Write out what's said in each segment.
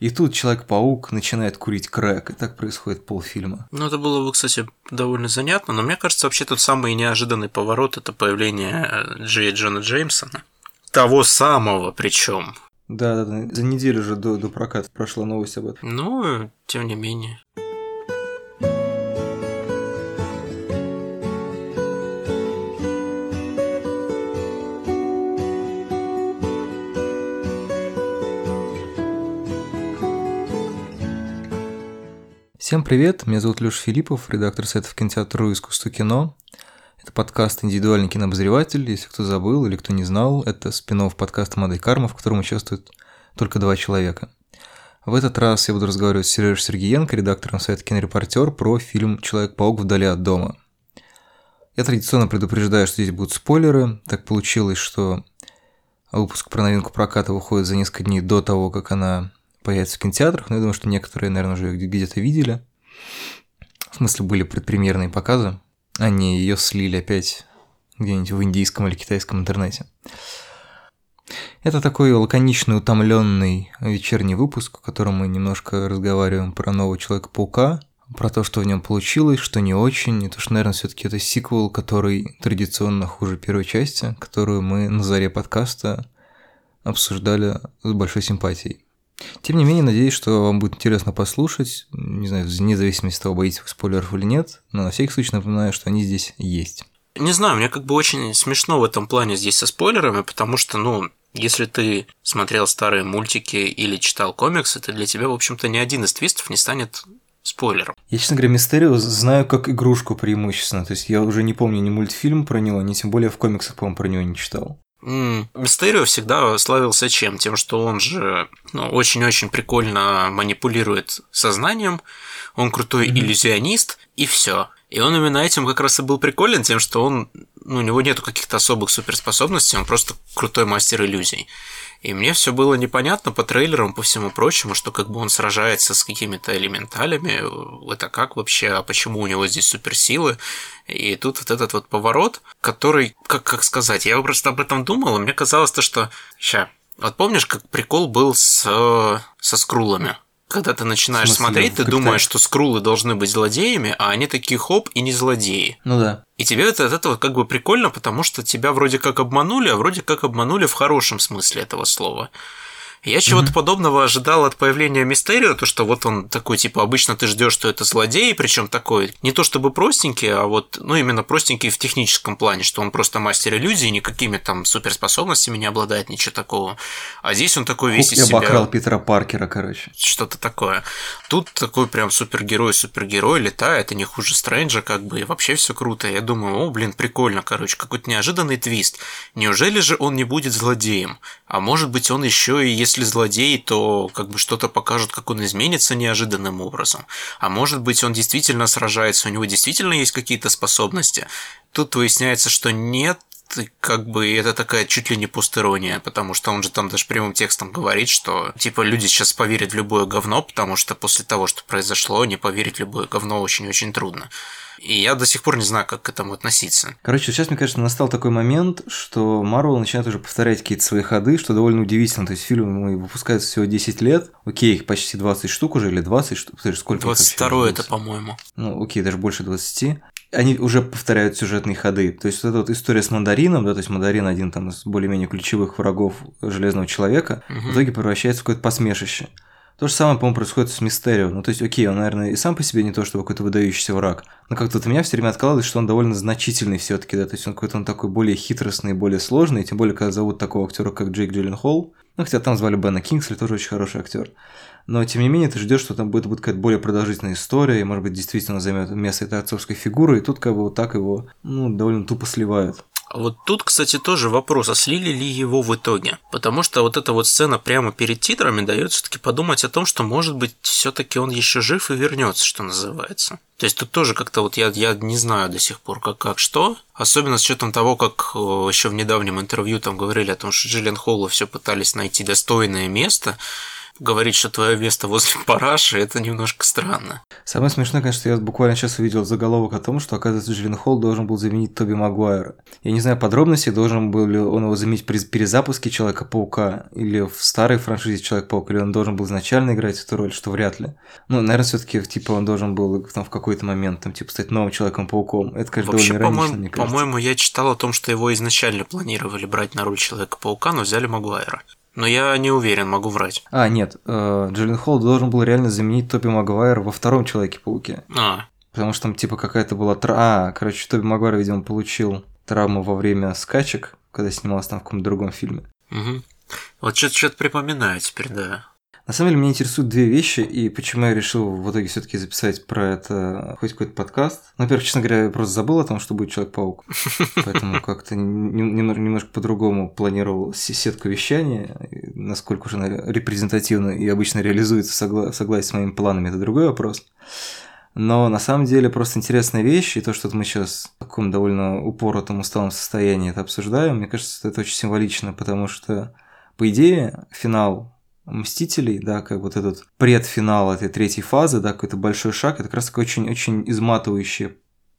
И тут Человек-паук начинает курить крэк, и так происходит полфильма. Ну, это было бы, кстати, довольно занятно, но мне кажется, вообще тут самый неожиданный поворот – это появление э, Джей Джона Джеймсона. Того самого причем. Да, да, да. За неделю же до, до проката прошла новость об этом. Ну, тем не менее. Всем привет, меня зовут Леша Филиппов, редактор сайтов кинотеатра «Искусство кино». Это подкаст «Индивидуальный кинообозреватель». Если кто забыл или кто не знал, это спин подкаста «Модель карма», в котором участвуют только два человека. В этот раз я буду разговаривать с Сережей Сергеенко, редактором сайта «Кинорепортер», про фильм «Человек-паук вдали от дома». Я традиционно предупреждаю, что здесь будут спойлеры. Так получилось, что выпуск про новинку проката выходит за несколько дней до того, как она появится в кинотеатрах, но я думаю, что некоторые, наверное, уже где-то видели. В смысле, были предпремьерные показы. Они ее слили опять где-нибудь в индийском или китайском интернете. Это такой лаконичный, утомленный вечерний выпуск, в котором мы немножко разговариваем про нового Человека-паука, про то, что в нем получилось, что не очень, и то, что, наверное, все таки это сиквел, который традиционно хуже первой части, которую мы на заре подкаста обсуждали с большой симпатией. Тем не менее, надеюсь, что вам будет интересно послушать. Не знаю, вне зависимости от того, боитесь вы спойлеров или нет, но на всякий случай напоминаю, что они здесь есть. Не знаю, мне как бы очень смешно в этом плане здесь со спойлерами, потому что, ну, если ты смотрел старые мультики или читал комиксы, то для тебя, в общем-то, ни один из твистов не станет спойлером. Я, честно говоря, Мистерио знаю как игрушку преимущественно. То есть я уже не помню ни мультфильм про него, ни тем более в комиксах, по-моему, про него не читал. Мистерио всегда славился чем? Тем, что он же ну, очень-очень прикольно манипулирует сознанием, он крутой mm-hmm. иллюзионист, и все. И он именно этим как раз и был приколен, тем, что он, ну, у него нету каких-то особых суперспособностей, он просто крутой мастер иллюзий. И мне все было непонятно по трейлерам, по всему прочему, что как бы он сражается с какими-то элементалями, это как вообще, а почему у него здесь суперсилы. И тут вот этот вот поворот, который, как, как сказать, я просто об этом думал, и мне казалось то, что... Ща, вот помнишь, как прикол был с, со скрулами? Когда ты начинаешь смотреть, ты думаешь, что скрулы должны быть злодеями, а они такие хоп и не злодеи. Ну да. И тебе это, от этого как бы прикольно, потому что тебя вроде как обманули, а вроде как обманули в хорошем смысле этого слова. Я чего-то mm-hmm. подобного ожидал от появления Мистерио, то что вот он такой, типа, обычно ты ждешь, что это злодей, причем такой, не то чтобы простенький, а вот, ну, именно простенький в техническом плане, что он просто мастер иллюзии, никакими там суперспособностями не обладает, ничего такого. А здесь он такой весь из себя... обокрал Питера Паркера, короче. Что-то такое. Тут такой прям супергерой-супергерой летает, и не хуже Стрэнджа, как бы, и вообще все круто. Я думаю, о, блин, прикольно, короче, какой-то неожиданный твист. Неужели же он не будет злодеем? А может быть, он еще и, если злодей, то как бы что-то покажут, как он изменится неожиданным образом. А может быть, он действительно сражается, у него действительно есть какие-то способности. Тут выясняется, что нет, как бы это такая чуть ли не пустырония, потому что он же там даже прямым текстом говорит, что типа люди сейчас поверят в любое говно, потому что после того, что произошло, не поверить в любое говно очень-очень трудно. И я до сих пор не знаю, как к этому относиться. Короче, сейчас, мне кажется, настал такой момент, что Марвел начинает уже повторять какие-то свои ходы, что довольно удивительно. То есть фильмы выпускаются всего 10 лет. Окей, их почти 20 штук уже, или 20 штук. Подожди, сколько 22 это, по-моему. Ну, окей, даже больше 20 они уже повторяют сюжетные ходы. То есть вот эта вот история с мандарином, да, то есть мандарин один там из более-менее ключевых врагов Железного Человека, угу. в итоге превращается в какое-то посмешище. То же самое, по-моему, происходит с Мистерио. Ну, то есть, окей, он, наверное, и сам по себе не то, чтобы какой-то выдающийся враг, но как-то вот у меня все время откладывалось, что он довольно значительный все таки да, то есть он какой-то он такой более хитростный, более сложный, тем более, когда зовут такого актера, как Джейк Джилленхол, ну, хотя там звали Бена Кингсли, тоже очень хороший актер. Но, тем не менее, ты ждешь, что там будет, будет какая-то более продолжительная история, и, может быть, действительно займет место этой отцовской фигуры, и тут как бы вот так его, ну, довольно тупо сливают. Вот тут, кстати, тоже вопрос, а слили ли его в итоге? Потому что вот эта вот сцена прямо перед титрами дает все-таки подумать о том, что, может быть, все-таки он еще жив и вернется, что называется. То есть тут тоже как-то вот я, я не знаю до сих пор, как, как что. Особенно с учетом того, как э, еще в недавнем интервью там говорили о том, что Джиллен Холла все пытались найти достойное место говорить, что твое место возле параши, это немножко странно. Самое смешное, конечно, я буквально сейчас увидел заголовок о том, что, оказывается, Джиллен Холл должен был заменить Тоби Магуайра. Я не знаю подробностей, должен был ли он его заменить при перезапуске Человека-паука или в старой франшизе Человек-паук, или он должен был изначально играть эту роль, что вряд ли. Ну, наверное, все таки типа, он должен был там в какой-то момент, там, типа, стать новым Человеком-пауком. Это, конечно, Вообще, довольно иронично, по-моему, мне кажется. по-моему, я читал о том, что его изначально планировали брать на роль Человека-паука, но взяли Магуайра. Но я не уверен, могу врать. А, нет, э, Джиллен Холл должен был реально заменить Тоби Магуайра во втором Человеке-пауке. А, Потому что там типа какая-то была травма. А, короче, Тоби Магуайр, видимо, получил травму во время скачек, когда снимался там в каком-то другом фильме. угу. Вот что-то припоминаю теперь, да. На самом деле меня интересуют две вещи, и почему я решил в итоге все-таки записать про это хоть какой-то подкаст. Ну, во-первых, честно говоря, я просто забыл о том, что будет Человек-паук. Поэтому как-то нем- немножко, по-другому планировал се- сетку вещания. Насколько уже она репрезентативно и обычно реализуется в согласии с моими планами, это другой вопрос. Но на самом деле просто интересная вещь, и то, что мы сейчас в таком довольно упоротом, усталом состоянии это обсуждаем, мне кажется, это очень символично, потому что, по идее, финал Мстителей, да, как вот этот предфинал этой третьей фазы, да, какой-то большой шаг, это как раз такой очень-очень изматывающий,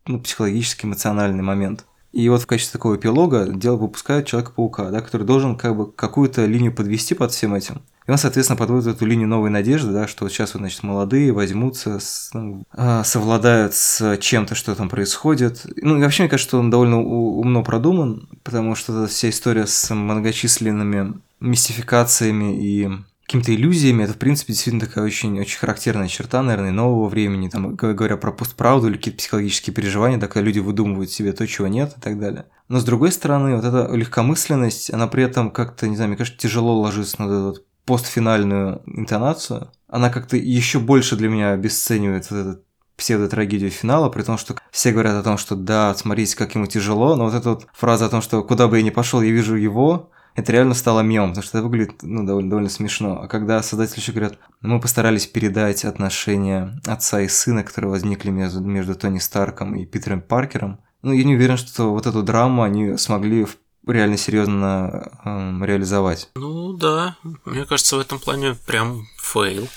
ну, психологически эмоциональный момент. И вот в качестве такого эпилога дело выпускают Человека-паука, да, который должен как бы какую-то линию подвести под всем этим. И он, соответственно, подводит эту линию новой надежды, да, что вот сейчас вот, значит, молодые возьмутся, с- ну, а, совладают с чем-то, что там происходит. Ну, и вообще, мне кажется, что он довольно умно продуман, потому что вся история с многочисленными мистификациями и какими-то иллюзиями, это, в принципе, действительно такая очень, очень характерная черта, наверное, нового времени, там, говоря про постправду или какие-то психологические переживания, да, когда люди выдумывают себе то, чего нет и так далее. Но, с другой стороны, вот эта легкомысленность, она при этом как-то, не знаю, мне кажется, тяжело ложится на эту вот постфинальную интонацию. Она как-то еще больше для меня обесценивает вот этот псевдотрагедию финала, при том, что все говорят о том, что да, смотрите, как ему тяжело, но вот эта вот фраза о том, что куда бы я ни пошел, я вижу его, это реально стало мемом, потому что это выглядит ну, довольно, довольно смешно. А когда создатели еще говорят, «Ну, мы постарались передать отношения отца и сына, которые возникли между, между Тони Старком и Питером Паркером, ну, я не уверен, что вот эту драму они смогли реально серьезно эм, реализовать. Ну да, мне кажется, в этом плане прям fail.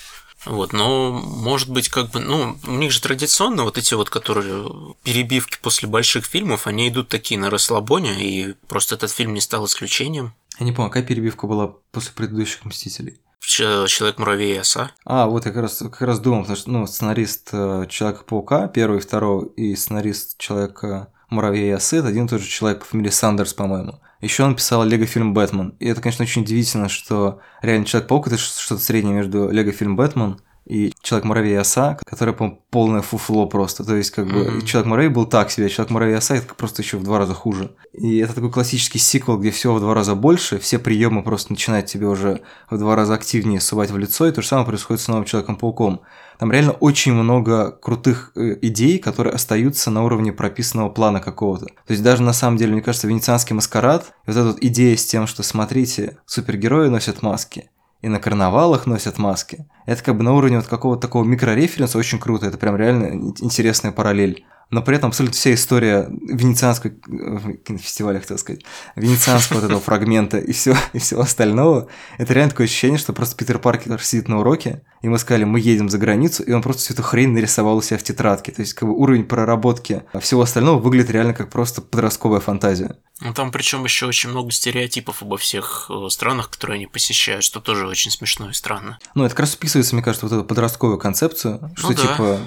Вот, но может быть как бы, ну, у них же традиционно вот эти вот, которые перебивки после больших фильмов, они идут такие на расслабоне, и просто этот фильм не стал исключением. Я не помню, какая перебивка была после предыдущих «Мстителей». Человек-муравей и оса. А, вот я как раз, как раз думал, потому что ну, сценарист э, Человека-паука, первый, второй, и сценарист Человека Муравья и Осы, это один и тот же человек по фамилии Сандерс, по-моему. Еще он писал лего-фильм «Бэтмен». И это, конечно, очень удивительно, что реально Человек-паук – это что-то среднее между лего-фильм «Бэтмен» и Человек-муравей и Оса, который, по-моему, полное фуфло просто. То есть, как бы, Мгм. Человек-муравей был так себе, а Человек-муравей и Оса – это просто еще в два раза хуже. И это такой классический сиквел, где все в два раза больше, все приемы просто начинают тебе уже в два раза активнее сувать в лицо, и то же самое происходит с новым Человеком-пауком. Там реально очень много крутых э, идей, которые остаются на уровне прописанного плана какого-то. То есть даже на самом деле, мне кажется, венецианский маскарад, вот эта вот идея с тем, что смотрите, супергерои носят маски, и на карнавалах носят маски. Это как бы на уровне вот какого-то такого микрореференса очень круто, это прям реально ин- интересная параллель. Но при этом абсолютно вся история венецианского э, кинофестиваля, хотел сказать, венецианского вот этого фрагмента и все и всего остального, это реально такое ощущение, что просто Питер Паркер сидит на уроке, и мы сказали, мы едем за границу, и он просто всю эту хрень нарисовал у себя в тетрадке. То есть, как бы уровень проработки всего остального выглядит реально как просто подростковая фантазия. Ну там причем еще очень много стереотипов обо всех э, странах, которые они посещают, что тоже очень смешно и странно. Ну, это как раз вписывается, мне кажется, вот эту подростковую концепцию, что Ну да. типа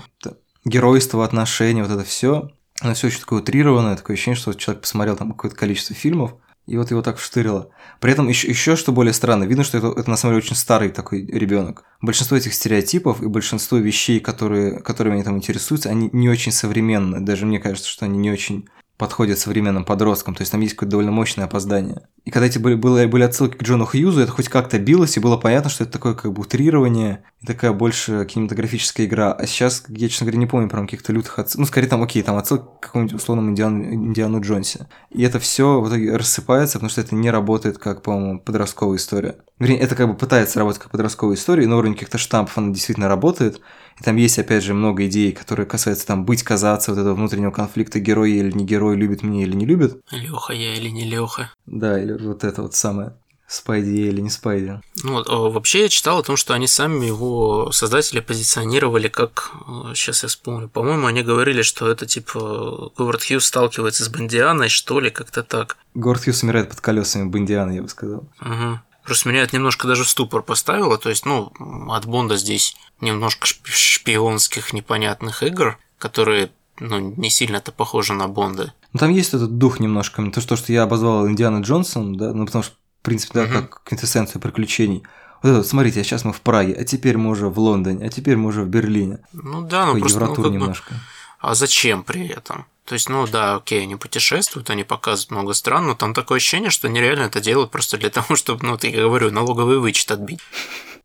геройство, отношения, вот это все, оно все очень такое утрированное, такое ощущение, что человек посмотрел там какое-то количество фильмов, и вот его так вштырило. При этом еще, еще что более странно, видно, что это, это на самом деле очень старый такой ребенок. Большинство этих стереотипов и большинство вещей, которые, которыми они там интересуются, они не очень современны. Даже мне кажется, что они не очень подходят современным подросткам. То есть там есть какое-то довольно мощное опоздание. И когда эти были, были, были отсылки к Джону Хьюзу, это хоть как-то билось, и было понятно, что это такое как бы утрирование, и такая больше кинематографическая игра. А сейчас, я, честно говоря, не помню прям каких-то лютых отсылок. Ну, скорее там, окей, там отсылка к какому-нибудь условному Индиану, Индиану Джонсе. И это все в итоге рассыпается, потому что это не работает как, по-моему, подростковая история. Вернее, это как бы пытается работать как подростковая история, и на уровне каких-то штампов она действительно работает. И там есть, опять же, много идей, которые касаются там быть, казаться, вот этого внутреннего конфликта, герой или не герой, любит меня или не любит. Леха я или не Леха. Да, или вот это вот самое. Спайди или не Спайди. Ну, вот, а, вообще я читал о том, что они сами его создатели позиционировали как, сейчас я вспомню, по-моему, они говорили, что это типа Говард Хьюз сталкивается с Бондианой, что ли, как-то так. Говард Хьюз умирает под колесами Бондианы, я бы сказал. Угу. Просто меня это немножко даже в ступор поставило, то есть, ну, от Бонда здесь немножко шпионских непонятных игр, которые ну, не сильно-то похожи на Бонда. Ну, там есть этот дух немножко, то, что, что я обозвал Индиана Джонсон, да, ну, потому что, в принципе, да, угу. как квинтэссенция приключений. Вот это, смотрите, а сейчас мы в Праге, а теперь мы уже в Лондоне, а теперь мы уже в Берлине. Ну да, ну просто ну, как немножко. Бы... А зачем при этом? То есть, ну да, окей, они путешествуют, они показывают много стран, но там такое ощущение, что они реально это делают просто для того, чтобы, ну, ты я говорю, налоговый вычет отбить.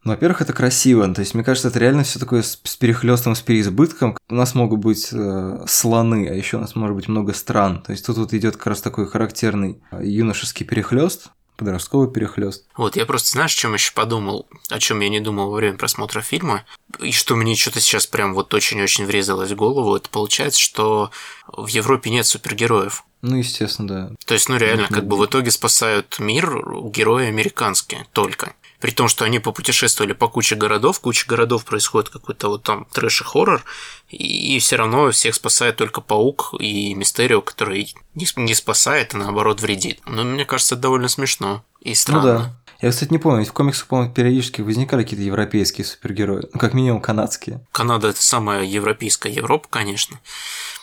Ну, во-первых, это красиво. То есть, мне кажется, это реально все такое с, с перехлестом, с переизбытком. У нас могут быть э, слоны, а еще у нас может быть много стран. То есть тут вот идет как раз такой характерный э, юношеский перехлест, подростковый перехлест. Вот, я просто, знаешь, о чем еще подумал, о чем я не думал во время просмотра фильма, и что мне что-то сейчас прям вот очень-очень врезалось в голову, это получается, что в Европе нет супергероев. Ну, естественно, да. То есть, ну, реально, как бы в итоге спасают мир герои американские только при том, что они попутешествовали по куче городов, куча городов происходит какой-то вот там трэш и хоррор, и все равно всех спасает только паук и Мистерио, который не спасает, а наоборот вредит. Но мне кажется, это довольно смешно и странно. Ну да. Я, кстати, не помню, в комиксах, по-моему, периодически возникали какие-то европейские супергерои, ну, как минимум канадские. Канада – это самая европейская Европа, конечно.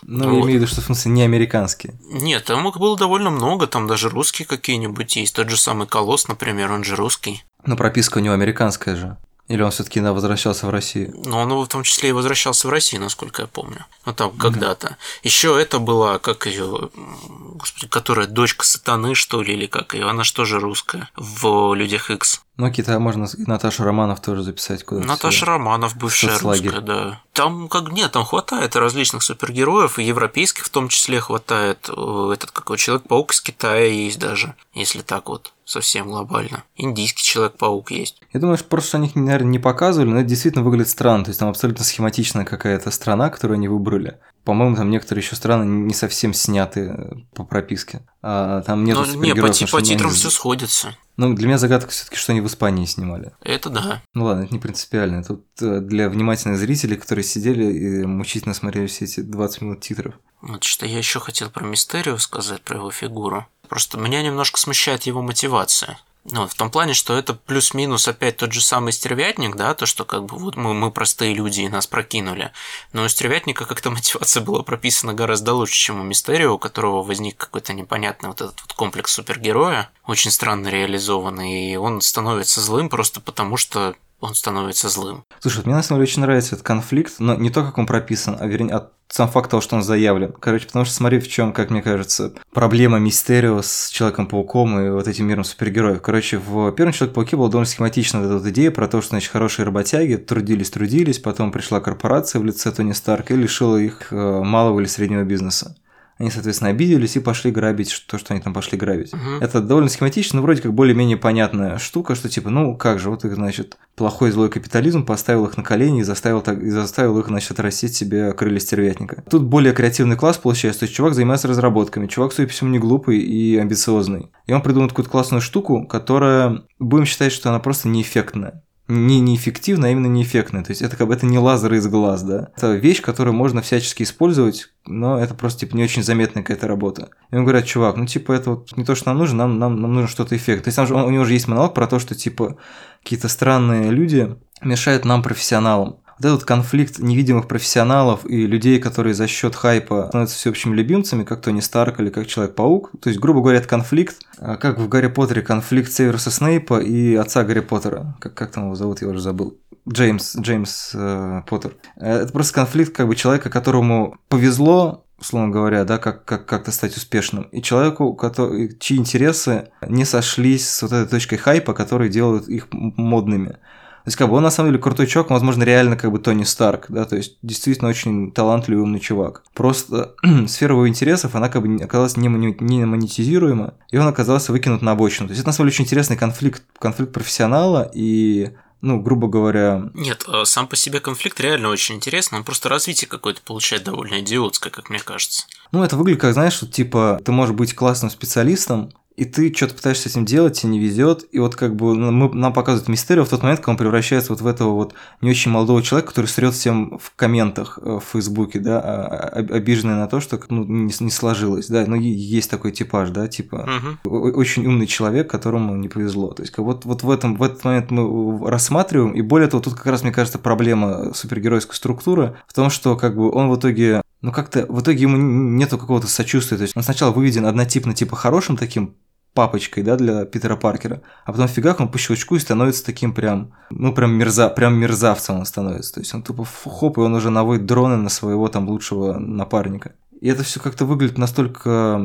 Ну, вот. я имею в виду, что, в смысле, не американские. Нет, там их было довольно много, там даже русские какие-нибудь есть. Тот же самый Колосс, например, он же русский. Но прописка у него американская же. Или он все-таки возвращался в Россию? Ну, он в том числе и возвращался в Россию, насколько я помню. Ну, там mm-hmm. когда-то. Еще это была, как ее, господи, которая дочка сатаны, что ли, или как ее, она же русская в Людях X. Ну, какие-то можно и Наташа Романов тоже записать куда-то. Наташа сюда. Романов, бывшая русская, да. Там как нет, там хватает различных супергероев, и европейских в том числе хватает. Этот какой Человек-паук из Китая есть даже, если так вот совсем глобально. Индийский Человек-паук есть. Я думаю, что просто они, наверное, не показывали, но это действительно выглядит странно. То есть там абсолютно схематичная какая-то страна, которую они выбрали. По-моему, там некоторые еще страны не совсем сняты э, по прописке. А там нет. Ну, не, по, по титрам все сходится. Ну, для меня загадка все-таки, что они в Испании снимали. Это да. Ну ладно, это не принципиально. Тут э, для внимательных зрителей, которые сидели и мучительно смотрели все эти 20 минут титров. Вот что я еще хотел про Мистерию сказать, про его фигуру. Просто меня немножко смущает его мотивация. Ну, в том плане, что это плюс-минус опять тот же самый стервятник, да, то, что как бы вот мы, мы простые люди и нас прокинули. Но у стервятника как-то мотивация была прописана гораздо лучше, чем у Мистерио, у которого возник какой-то непонятный вот этот вот комплекс супергероя, очень странно реализованный, и он становится злым просто потому, что он становится злым. Слушай, мне на самом деле очень нравится этот конфликт, но не то, как он прописан, а вернее, от сам факт того, что он заявлен. Короче, потому что смотри, в чем, как мне кажется, проблема Мистерио с Человеком-пауком и вот этим миром супергероев. Короче, в первом Человеке-пауке была довольно схематична эта вот идея про то, что, значит, хорошие работяги трудились-трудились, потом пришла корпорация в лице Тони Старка и лишила их э, малого или среднего бизнеса. Они, соответственно, обиделись и пошли грабить то, что они там пошли грабить. Угу. Это довольно схематично, но вроде как более-менее понятная штука, что типа, ну как же, вот их, значит, плохой злой капитализм поставил их на колени и заставил, так, и заставил их, значит, отрастить себе крылья стервятника. Тут более креативный класс получается, то есть чувак занимается разработками, чувак, судя по всему, не глупый и амбициозный. И он придумал какую-то классную штуку, которая, будем считать, что она просто неэффектная не неэффективно, а именно неэффектно. То есть это как бы это не лазер из глаз, да. Это вещь, которую можно всячески использовать, но это просто типа не очень заметная какая-то работа. И он говорят, чувак, ну типа это вот не то, что нам нужно, нам, нам, нам нужно что-то эффект. То есть там же, у него же есть монолог про то, что типа какие-то странные люди мешают нам профессионалам вот этот конфликт невидимых профессионалов и людей, которые за счет хайпа становятся всеобщими любимцами, как Тони Старк или как Человек-паук. То есть, грубо говоря, это конфликт, а, как в Гарри Поттере конфликт Северуса Снейпа и отца Гарри Поттера. Как, как там его зовут, я уже забыл. Джеймс, Джеймс э, Поттер. Э, это просто конфликт как бы человека, которому повезло условно говоря, да, как, как, как-то стать успешным. И человеку, который, чьи интересы не сошлись с вот этой точкой хайпа, которые делают их модными. То есть, как бы он на самом деле крутой чувак, возможно, реально как бы Тони Старк, да, то есть действительно очень талантливый умный чувак. Просто сфера его интересов, она как бы оказалась не, не монетизируема, и он оказался выкинут на обочину. То есть это на самом деле очень интересный конфликт, конфликт профессионала и ну, грубо говоря... Нет, э, сам по себе конфликт реально очень интересный, он просто развитие какое-то получает довольно идиотское, как мне кажется. Ну, это выглядит как, знаешь, что, типа, ты можешь быть классным специалистом, и ты что-то пытаешься с этим делать, тебе не везет, и вот как бы ну, мы, нам показывают мистерию в тот момент, когда он превращается вот в этого вот не очень молодого человека, который срет всем в комментах э, в Фейсбуке, да, а, а, обиженный на то, что ну, не, не сложилось, да, ну есть такой типаж, да, типа угу. очень умный человек, которому не повезло, то есть вот, вот в, этом, в этот момент мы рассматриваем, и более того, тут как раз, мне кажется, проблема супергеройской структуры в том, что как бы он в итоге ну как-то в итоге ему нету какого-то сочувствия. То есть он сначала выведен однотипно типа хорошим таким папочкой, да, для Питера Паркера, а потом фигак он по щелчку и становится таким прям, ну прям мерза, прям мерзавцем он становится. То есть он тупо хоп, и он уже наводит дроны на своего там лучшего напарника. И это все как-то выглядит настолько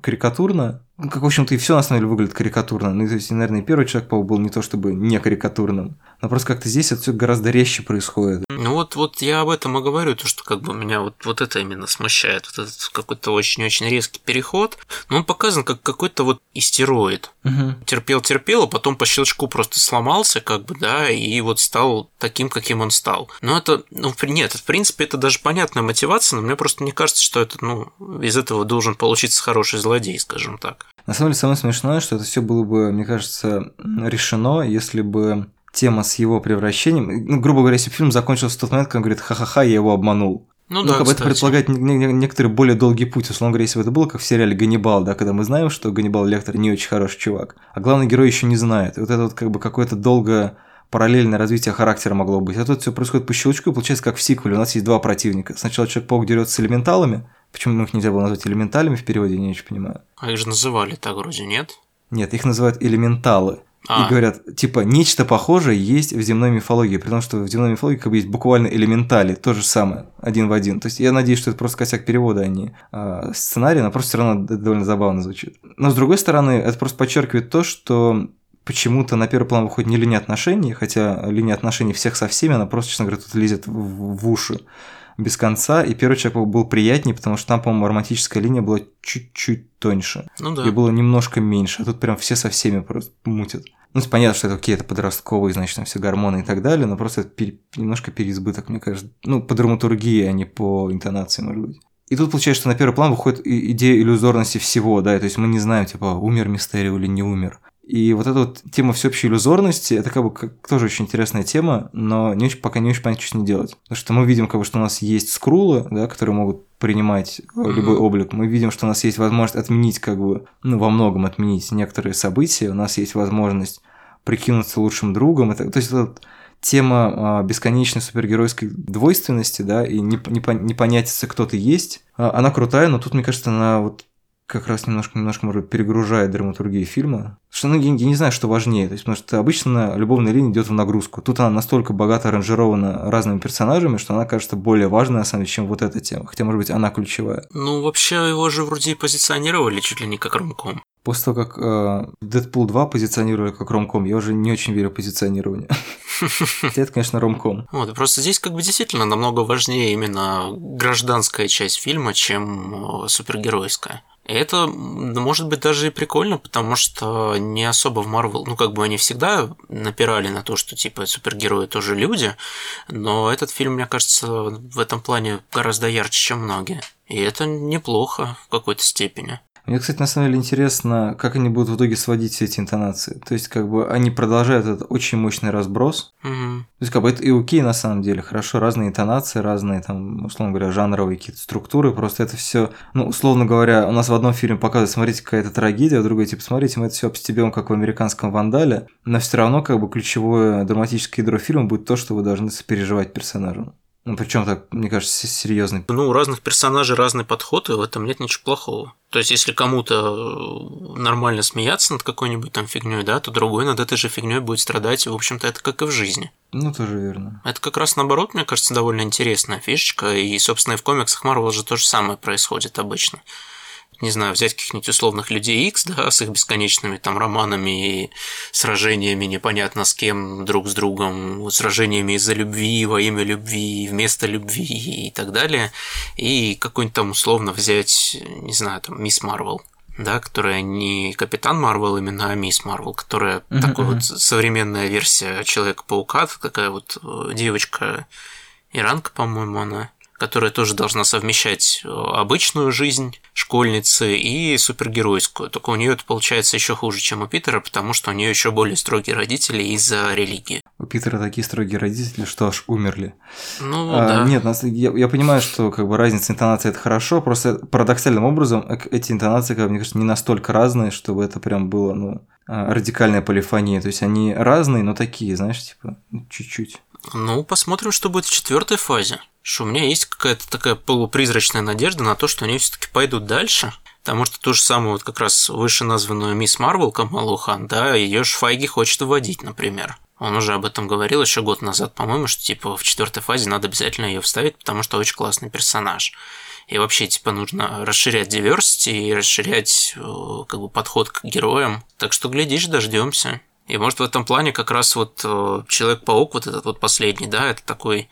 карикатурно, как, в общем-то, и все на самом деле выглядит карикатурно. Ну, то есть, наверное, и первый Человек-паук был не то чтобы не карикатурным, но просто как-то здесь это все гораздо резче происходит. Ну вот, вот я об этом и говорю, то, что как бы меня вот, вот это именно смущает, вот этот какой-то очень-очень резкий переход. Но он показан как какой-то вот истероид. Угу. Терпел-терпел, а потом по щелчку просто сломался, как бы, да, и вот стал таким, каким он стал. Но это, ну, нет, в принципе, это даже понятная мотивация, но мне просто не кажется, что это, ну, из этого должен получиться хороший злодей, скажем так. На самом деле, самое смешное, что это все было бы, мне кажется, решено, если бы тема с его превращением, ну, грубо говоря, если фильм закончился в тот момент, когда он говорит, ха-ха-ха, я его обманул. Ну, ну да, как бы это предполагает некоторый более долгий путь. Условно говоря, если бы это было как в сериале «Ганнибал», да, когда мы знаем, что Ганнибал Лектор не очень хороший чувак, а главный герой еще не знает. И вот это вот как бы какое-то долгое параллельное развитие характера могло быть. А тут все происходит по щелчку, и получается как в сиквеле. У нас есть два противника. Сначала Человек-паук дерется с элементалами, Почему их нельзя было назвать элементалями в переводе, я не очень понимаю. А их же называли так вроде, нет? Нет, их называют элементалы. А. И говорят, типа, нечто похожее есть в земной мифологии, при том, что в земной мифологии как бы есть буквально элементали, то же самое, один в один. То есть я надеюсь, что это просто косяк перевода, а не а, сценарий, но просто все равно это довольно забавно звучит. Но с другой стороны, это просто подчеркивает то, что почему-то на первый план выходит не линия отношений, хотя линия отношений всех со всеми, она просто, честно говоря, тут лезет в, в уши без конца, и первый человек был приятнее, потому что там, по-моему, романтическая линия была чуть-чуть тоньше. Ну да. И было немножко меньше, а тут прям все со всеми просто мутят. Ну, понятно, что это это подростковые, значит, там все гормоны и так далее, но просто это пере... немножко переизбыток, мне кажется. Ну, по драматургии, а не по интонации, может быть. И тут получается, что на первый план выходит идея иллюзорности всего, да, то есть мы не знаем, типа, умер Мистерио или не умер. И вот эта вот тема всеобщей иллюзорности, это как бы как, тоже очень интересная тема, но не очень, пока не очень понятно, что с ней делать. Потому что мы видим, как бы, что у нас есть скрулы, да, которые могут принимать mm-hmm. любой облик. Мы видим, что у нас есть возможность отменить, как бы, ну, во многом отменить некоторые события. У нас есть возможность прикинуться лучшим другом. Это, то есть, это тема а, бесконечной супергеройской двойственности, да, и не, не, не понятия, кто ты есть, а, она крутая, но тут, мне кажется, она вот как раз немножко, немножко, может быть, перегружает драматургию фильма. Что, ну, я, я не знаю, что важнее. То есть, потому что обычно любовная линия идет в нагрузку. Тут она настолько богато аранжирована разными персонажами, что она кажется более важной, на самом деле, чем вот эта тема. Хотя, может быть, она ключевая. Ну, вообще, его же вроде позиционировали чуть ли не как ромком. После того, как э, Дэдпул 2 позиционировали как ромком, я уже не очень верю в позиционирование. Хотя это, конечно, ромком. Вот, просто здесь как бы действительно намного важнее именно гражданская часть фильма, чем э, супергеройская. Это может быть даже и прикольно, потому что не особо в Марвел, ну как бы они всегда напирали на то, что типа супергерои тоже люди, но этот фильм, мне кажется, в этом плане гораздо ярче, чем многие. И это неплохо в какой-то степени. Мне, кстати, на самом деле интересно, как они будут в итоге сводить все эти интонации. То есть, как бы они продолжают этот очень мощный разброс. Угу. То есть, как бы это и окей на самом деле. Хорошо, разные интонации, разные там, условно говоря, жанровые какие-то структуры. Просто это все, ну, условно говоря, у нас в одном фильме показывают, смотрите, какая-то трагедия, в другой типа, смотрите, мы это все обстебем, как в американском вандале. Но все равно, как бы, ключевое драматическое ядро фильма будет то, что вы должны сопереживать персонажу. Ну, причем так, мне кажется, серьезный. Ну, у разных персонажей разный подход, и в этом нет ничего плохого. То есть, если кому-то э, нормально смеяться над какой-нибудь там фигней, да, то другой над этой же фигней будет страдать. В общем-то, это как и в жизни. Ну, тоже верно. Это как раз наоборот, мне кажется, довольно интересная фишечка. И, собственно, и в комиксах Марвел же то же самое происходит обычно не знаю, взять каких-нибудь условных людей X, да, с их бесконечными там романами и сражениями непонятно с кем, друг с другом, сражениями из-за любви, во имя любви, вместо любви и так далее, и какой-нибудь там условно взять, не знаю, там, Мисс Марвел, да, которая не Капитан Марвел именно, а Мисс Марвел, которая uh-huh, uh-huh. вот современная версия Человека-паука, такая вот э, девочка Иранка, по-моему, она которая тоже должна совмещать э, обычную жизнь, школьницы и супергеройскую. Только у нее это получается еще хуже, чем у Питера, потому что у нее еще более строгие родители из-за религии. У Питера такие строгие родители, что аж умерли. Ну, А, да. Нет, нас- я, я понимаю, что как бы разница интонации это хорошо, просто парадоксальным образом э, эти интонации, как мне кажется, не настолько разные, чтобы это прям было, ну, а, радикальная полифония. То есть они разные, но такие, знаешь, типа, ну, чуть-чуть. Ну, посмотрим, что будет в четвертой фазе. Что у меня есть какая-то такая полупризрачная надежда на то, что они все-таки пойдут дальше. Потому что ту же самую вот как раз вышеназванную мисс Марвел Камалу Хан, да, ее ж Файги хочет вводить, например. Он уже об этом говорил еще год назад, по-моему, что типа в четвертой фазе надо обязательно ее вставить, потому что очень классный персонаж. И вообще, типа, нужно расширять diversity и расширять э, как бы подход к героям. Так что, глядишь, дождемся. И может в этом плане как раз вот э, Человек-паук, вот этот вот последний, да, это такой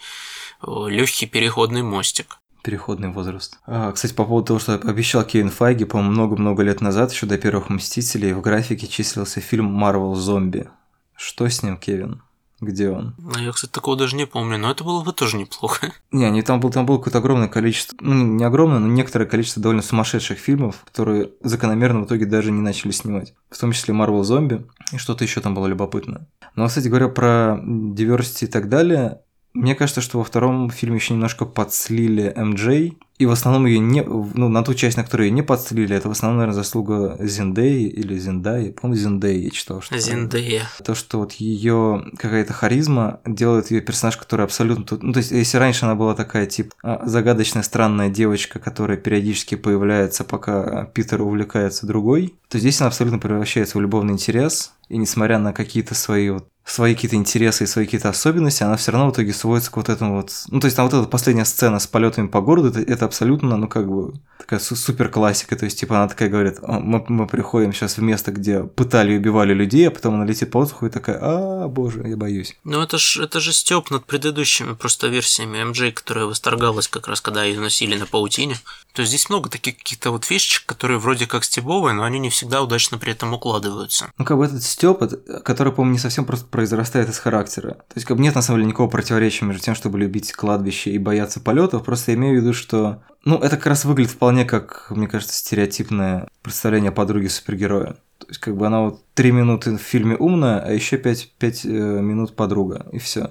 легкий переходный мостик. Переходный возраст. А, кстати, по поводу того, что обещал Кевин Файги, по-моему, много-много лет назад, еще до первых Мстителей, в графике числился фильм «Марвел Зомби». Что с ним, Кевин? Где он? Ну, я, кстати, такого даже не помню, но это было бы тоже неплохо. Не, не там, был, там было какое-то огромное количество, ну не огромное, но некоторое количество довольно сумасшедших фильмов, которые закономерно в итоге даже не начали снимать. В том числе Marvel Зомби и что-то еще там было любопытное. Но, кстати говоря, про diversity и так далее, мне кажется, что во втором фильме еще немножко подслили МД, и в основном ее не, ну, на ту часть, на которую ее не подслили, это в основном, наверное, заслуга Зиндеи или Зиндаи, по-моему, Зиндеи я читал. Что Зиндея. То, что вот ее какая-то харизма делает ее персонаж, который абсолютно... тут- Ну, то есть, если раньше она была такая, типа, а, загадочная, странная девочка, которая периодически появляется, пока Питер увлекается другой, то здесь она абсолютно превращается в любовный интерес, и несмотря на какие-то свои вот свои какие-то интересы и свои какие-то особенности, она все равно в итоге сводится к вот этому вот... Ну, то есть, там вот эта последняя сцена с полетами по городу, это, это абсолютно, ну, как бы, такая су- супер классика. То есть, типа, она такая говорит, «А, мы, мы приходим сейчас в место, где пытали и убивали людей, а потом она летит по воздуху и такая, а, боже, я боюсь. Ну, это ж, это же стёб над предыдущими просто версиями MJ, которая восторгалась как раз, когда ее носили на паутине. То есть здесь много таких каких-то вот фишечек, которые вроде как стебовые, но они не всегда удачно при этом укладываются. Ну, как бы этот это- который, по-моему, не совсем просто произрастает из характера. То есть, как бы нет, на самом деле, никакого противоречия между тем, чтобы любить кладбище и бояться полетов. Просто я имею в виду, что... Ну, это как раз выглядит вполне как, мне кажется, стереотипное представление о подруге супергероя. То есть, как бы она вот три минуты в фильме умная, а еще пять, пять э, минут подруга, и все.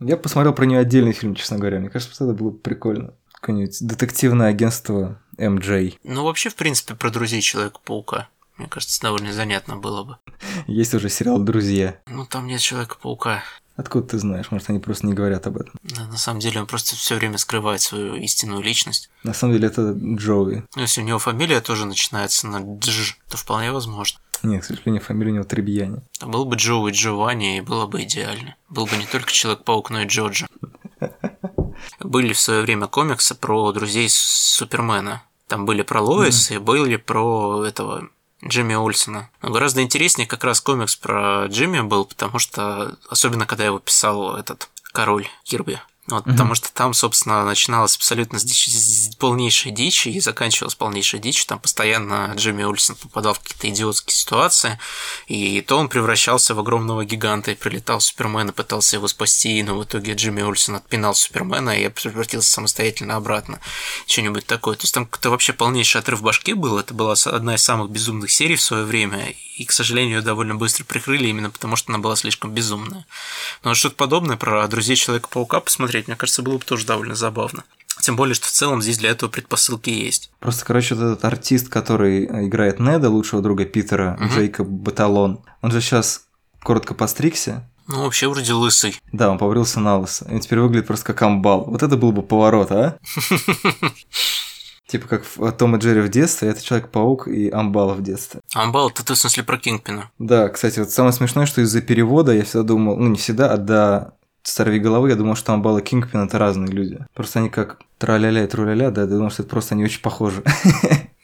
Я посмотрел про нее отдельный фильм, честно говоря. Мне кажется, это было бы прикольно. Какое-нибудь детективное агентство MJ. Ну, вообще, в принципе, про друзей Человека-паука. Мне кажется, довольно занятно было бы. Есть уже сериал «Друзья». Ну, там нет Человека-паука. Откуда ты знаешь? Может, они просто не говорят об этом. Да, На самом деле он просто все время скрывает свою истинную личность. На самом деле это Джоуи. Ну, если у него фамилия тоже начинается на Дж, то вполне возможно. Нет, к сожалению, фамилия у него Требьяни. А Был бы Джоуи Джованни, и было бы идеально. Был бы не только Человек-паук, но и Джорджи. Были в свое время комиксы про друзей Супермена. Там были про Лоис и были про этого Джимми Олсона. Но гораздо интереснее как раз комикс про Джимми был, потому что, особенно когда его писал этот король Кирби. Вот, Потому что там, собственно, начиналось абсолютно с, дичи- с полнейшей дичи и заканчивалось полнейшей дичью. Там постоянно Джимми Ульсон попадал в какие-то идиотские ситуации, и то он превращался в огромного гиганта и прилетал Супермен и пытался его спасти, но в итоге Джимми Ульсон отпинал Супермена и превратился самостоятельно обратно. Что-нибудь такое. То есть там как-то вообще полнейший отрыв башки был. Это была одна из самых безумных серий в свое время, и, к сожалению, ее довольно быстро прикрыли именно потому, что она была слишком безумная. Но что-то подобное про друзей Человека-паука посмотреть, мне кажется, было бы тоже довольно забавно. Тем более, что в целом здесь для этого предпосылки есть. Просто, короче, вот этот артист, который играет Неда, лучшего друга Питера, Мгм. Джейкоб Баталон, он же сейчас коротко постригся. Ну, вообще, вроде лысый. Да, он побрился на лысо. И теперь выглядит просто как амбал. Вот это был бы поворот, а? Типа как в Том и Джерри в детстве, это Человек-паук и Амбал в детстве. Амбал, это ты в смысле про Кингпина. Да, кстати, вот самое смешное, что из-за перевода я всегда думал, ну не всегда, а до «Сорви головы» я думал, что Амбал и Кингпин это разные люди. Просто они как тра-ля-ля и тру-ля-ля, да, я думал, что это просто они очень похожи.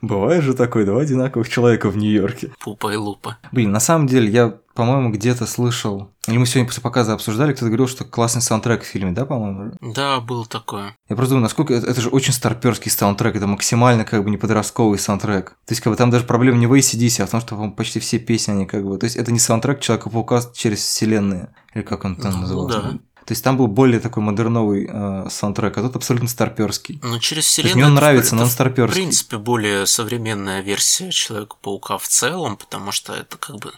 Бывает же такое, два одинаковых человека в Нью-Йорке. Пупа и Лупа. Блин, на самом деле, я, по-моему, где-то слышал, или мы сегодня после показа обсуждали, кто-то говорил, что классный саундтрек в фильме, да, по-моему? Да, было такое. Я просто думаю, насколько это, это же очень старперский саундтрек, это максимально как бы не подростковый саундтрек. То есть, как бы там даже проблема не в ACDC, а в том, что по-моему, почти все песни, они как бы... То есть, это не саундтрек Человека-паука через вселенные, или как он там Ну, назывался. да. То есть там был более такой модерновый э, саундтрек, а тут абсолютно старперский. Ну, через вселенную... мне он нравится, но он это, В старперский. принципе, более современная версия Человека-паука в целом, потому что это как бы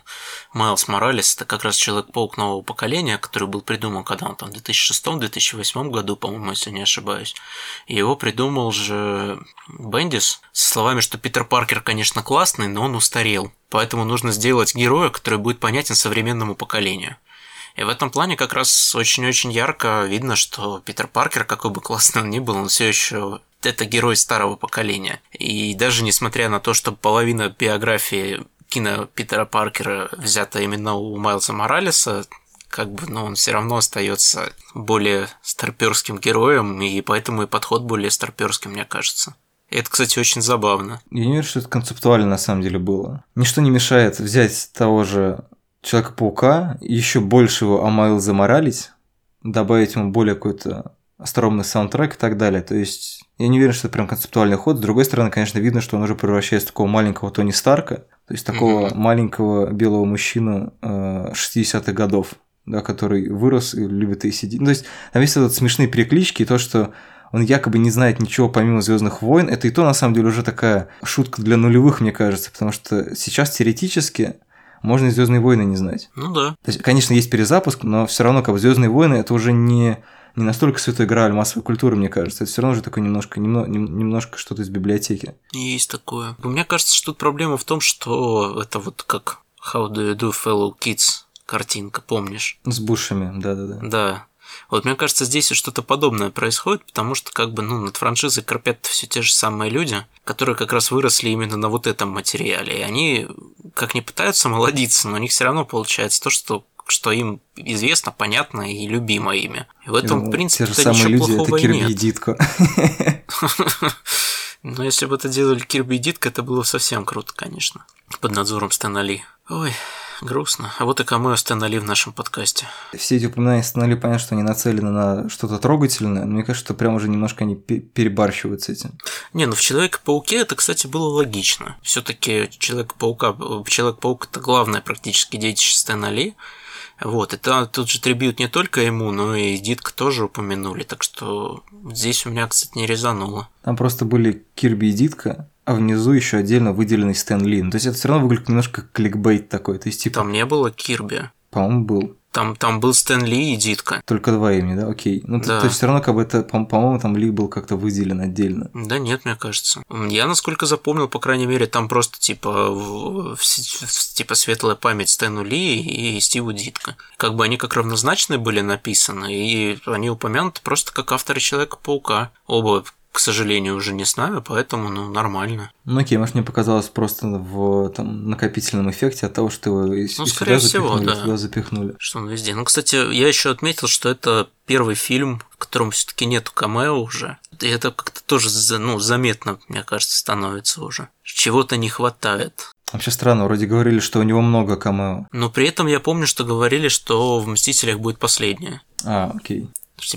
Майлз Моралес, это как раз Человек-паук нового поколения, который был придуман, когда он там в 2006-2008 году, по-моему, если не ошибаюсь. И его придумал же Бендис со словами, что Питер Паркер, конечно, классный, но он устарел. Поэтому нужно сделать героя, который будет понятен современному поколению. И в этом плане как раз очень-очень ярко видно, что Питер Паркер, какой бы классный он ни был, он все еще это герой старого поколения. И даже несмотря на то, что половина биографии кино Питера Паркера взята именно у Майлза Моралеса, как бы, но он все равно остается более старперским героем, и поэтому и подход более старперским, мне кажется. Это, кстати, очень забавно. Я не верю, что это концептуально на самом деле было. Ничто не мешает взять того же Человека-паука, еще больше его Амайлза Моралес, добавить ему более какой-то остроумный саундтрек и так далее. То есть я не уверен, что это прям концептуальный ход. С другой стороны, конечно, видно, что он уже превращается в такого маленького Тони Старка, то есть такого Мгм. маленького белого мужчину э, 60-х годов, да, который вырос и любит ACD. Ну, то есть там есть вот смешные переклички, и то, что он якобы не знает ничего помимо Звездных войн, это и то на самом деле уже такая шутка для нулевых, мне кажется, потому что сейчас теоретически можно и Звездные войны не знать. Ну да. То есть, конечно, есть перезапуск, но все равно как бы Звездные войны это уже не, не настолько святой грааль массовой культуры, мне кажется. Это все равно уже такое немножко, немно- нем- немножко что-то из библиотеки. Есть такое. Мне кажется, что тут проблема в том, что это вот как How do you do, fellow kids картинка, помнишь? С бушами, да-да-да. Да. Вот мне кажется, здесь что-то подобное происходит, потому что как бы, ну, над франшизой корпят все те же самые люди, которые как раз выросли именно на вот этом материале. И они как не пытаются молодиться, но у них все равно получается то, что что им известно, понятно и любимо ими. И в этом, Ну, в принципе, Те же самые ничего люди, это плохого и Кирби и Дитко. Но если бы это делали Кирби и Дитка, это было совсем круто, конечно. Под надзором Стэна Ли. Ой, грустно. А вот и камео Стэна Ли в нашем подкасте. Все эти упоминания становились понятно, что они нацелены на что-то трогательное, но мне кажется, что прям уже немножко они пе- перебарщивают с этим. Не, ну в Человеке-пауке это, кстати, было логично. Все-таки Человек-паука, Человек-паук это главное практически детище Стэна Ли. Вот, это тут же трибют не только ему, но и Дитка тоже упомянули, так что здесь у меня, кстати, не резануло. Там просто были Кирби и Дитка, а внизу еще отдельно выделенный Стэн Ли. Ну, То есть это все равно выглядит немножко как кликбейт такой. То есть, типа, Там не было Кирби. по-моему, был. Там, там был Стэн Ли и Дитка. Только два имени, да? Окей. Ну, то- Да. то есть все равно, как бы это, по- по-моему, там Ли был как-то выделен отдельно. Да нет, мне кажется. Я, насколько запомнил, по крайней мере, там просто типа, в- в- в- типа светлая память Стэну Ли и Стиву Дитка. Как бы они как равнозначные были написаны, и они упомянуты просто как авторы Человека-паука. Оба, к сожалению, уже не с нами, поэтому, ну, нормально. Ну, окей, может, мне показалось просто в там, накопительном эффекте от того, что его Ну, и скорее сюда всего, запихнули, да. туда запихнули. Что он везде. Ну, кстати, я еще отметил, что это первый фильм, в котором все-таки нету камео уже. И это как-то тоже ну, заметно, мне кажется, становится уже. Чего-то не хватает. Вообще странно, вроде говорили, что у него много камео. Но при этом я помню, что говорили, что в «Мстителях» будет последнее. А, окей.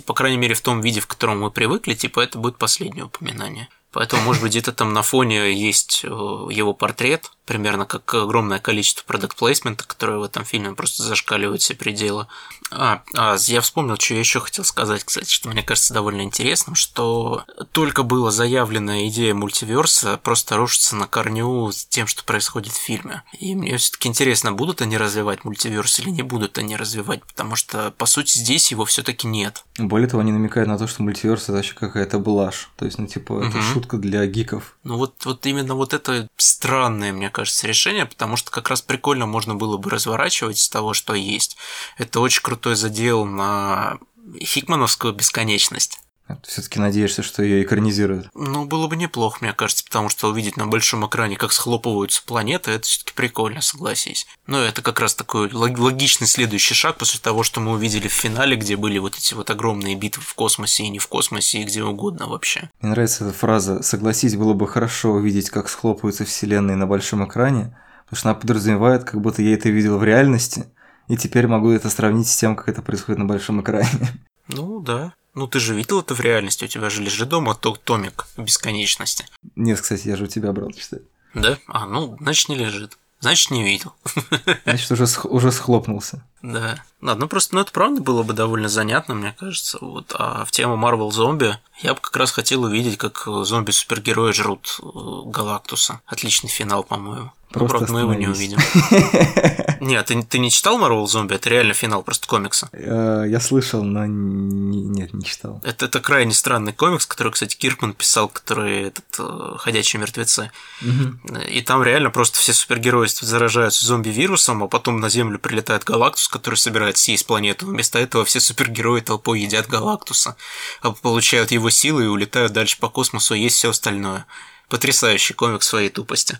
По крайней мере, в том виде, в котором мы привыкли, типа, это будет последнее упоминание. Поэтому, может быть, где-то там на фоне есть э, его портрет, примерно как огромное количество продукт плейсмента которое в этом фильме просто зашкаливает все пределы. А, а, я вспомнил, что я еще хотел сказать, кстати, что мне кажется довольно интересным, что только была заявлена идея мультиверса, просто рушится на корню с тем, что происходит в фильме. И мне все-таки интересно, будут они развивать мультиверс или не будут они развивать, потому что, по сути, здесь его все-таки нет. Более того, они намекают на то, что мультиверс это вообще какая-то блажь. То есть, ну, типа, это Мгм. шутка для гиков. Ну вот, вот именно вот это странное, мне кажется, решение, потому что как раз прикольно можно было бы разворачивать из того, что есть. Это очень крутой задел на Хикмановскую бесконечность. Все-таки надеешься, что ее экранизируют. Ну, было бы неплохо, мне кажется, потому что увидеть на большом экране, как схлопываются планеты, это все-таки прикольно, согласись. Но это как раз такой лог- логичный следующий шаг после того, что мы увидели в финале, где были вот эти вот огромные битвы в космосе и не в космосе, и где угодно вообще. Мне нравится эта фраза «Согласись, было бы хорошо увидеть, как схлопываются вселенные на большом экране», потому что она подразумевает, как будто я это видел в реальности, и теперь могу это сравнить с тем, как это происходит на большом экране. Ну да. Ну ты же видел это в реальности, у тебя же лежит дома то- томик бесконечности. Нет, кстати, я же у тебя брал читать. Да? А, ну, значит, не лежит. Значит, не видел. Значит, уже, уже схлопнулся. Да. Ладно, ну просто, ну это правда было бы довольно занятно, мне кажется. Вот. А в тему Marvel зомби я бы как раз хотел увидеть, как зомби-супергерои жрут э, Галактуса. Отличный финал, по-моему. Просто ну, правда, мы его не увидим. Нет, ты, ты не читал Marvel Zombie? Это реально финал просто комикса. Э, я слышал, но не, нет, не читал. Это, это крайне странный комикс, который, кстати, Киркман писал, который этот э, «Ходячие мертвецы». Угу. И там реально просто все супергерои заражаются зомби-вирусом, а потом на Землю прилетает Галактус, который собирает съесть планету. Вместо этого все супергерои толпой едят Галактуса, а получают его силы и улетают дальше по космосу, и есть все остальное. Потрясающий комикс своей тупости.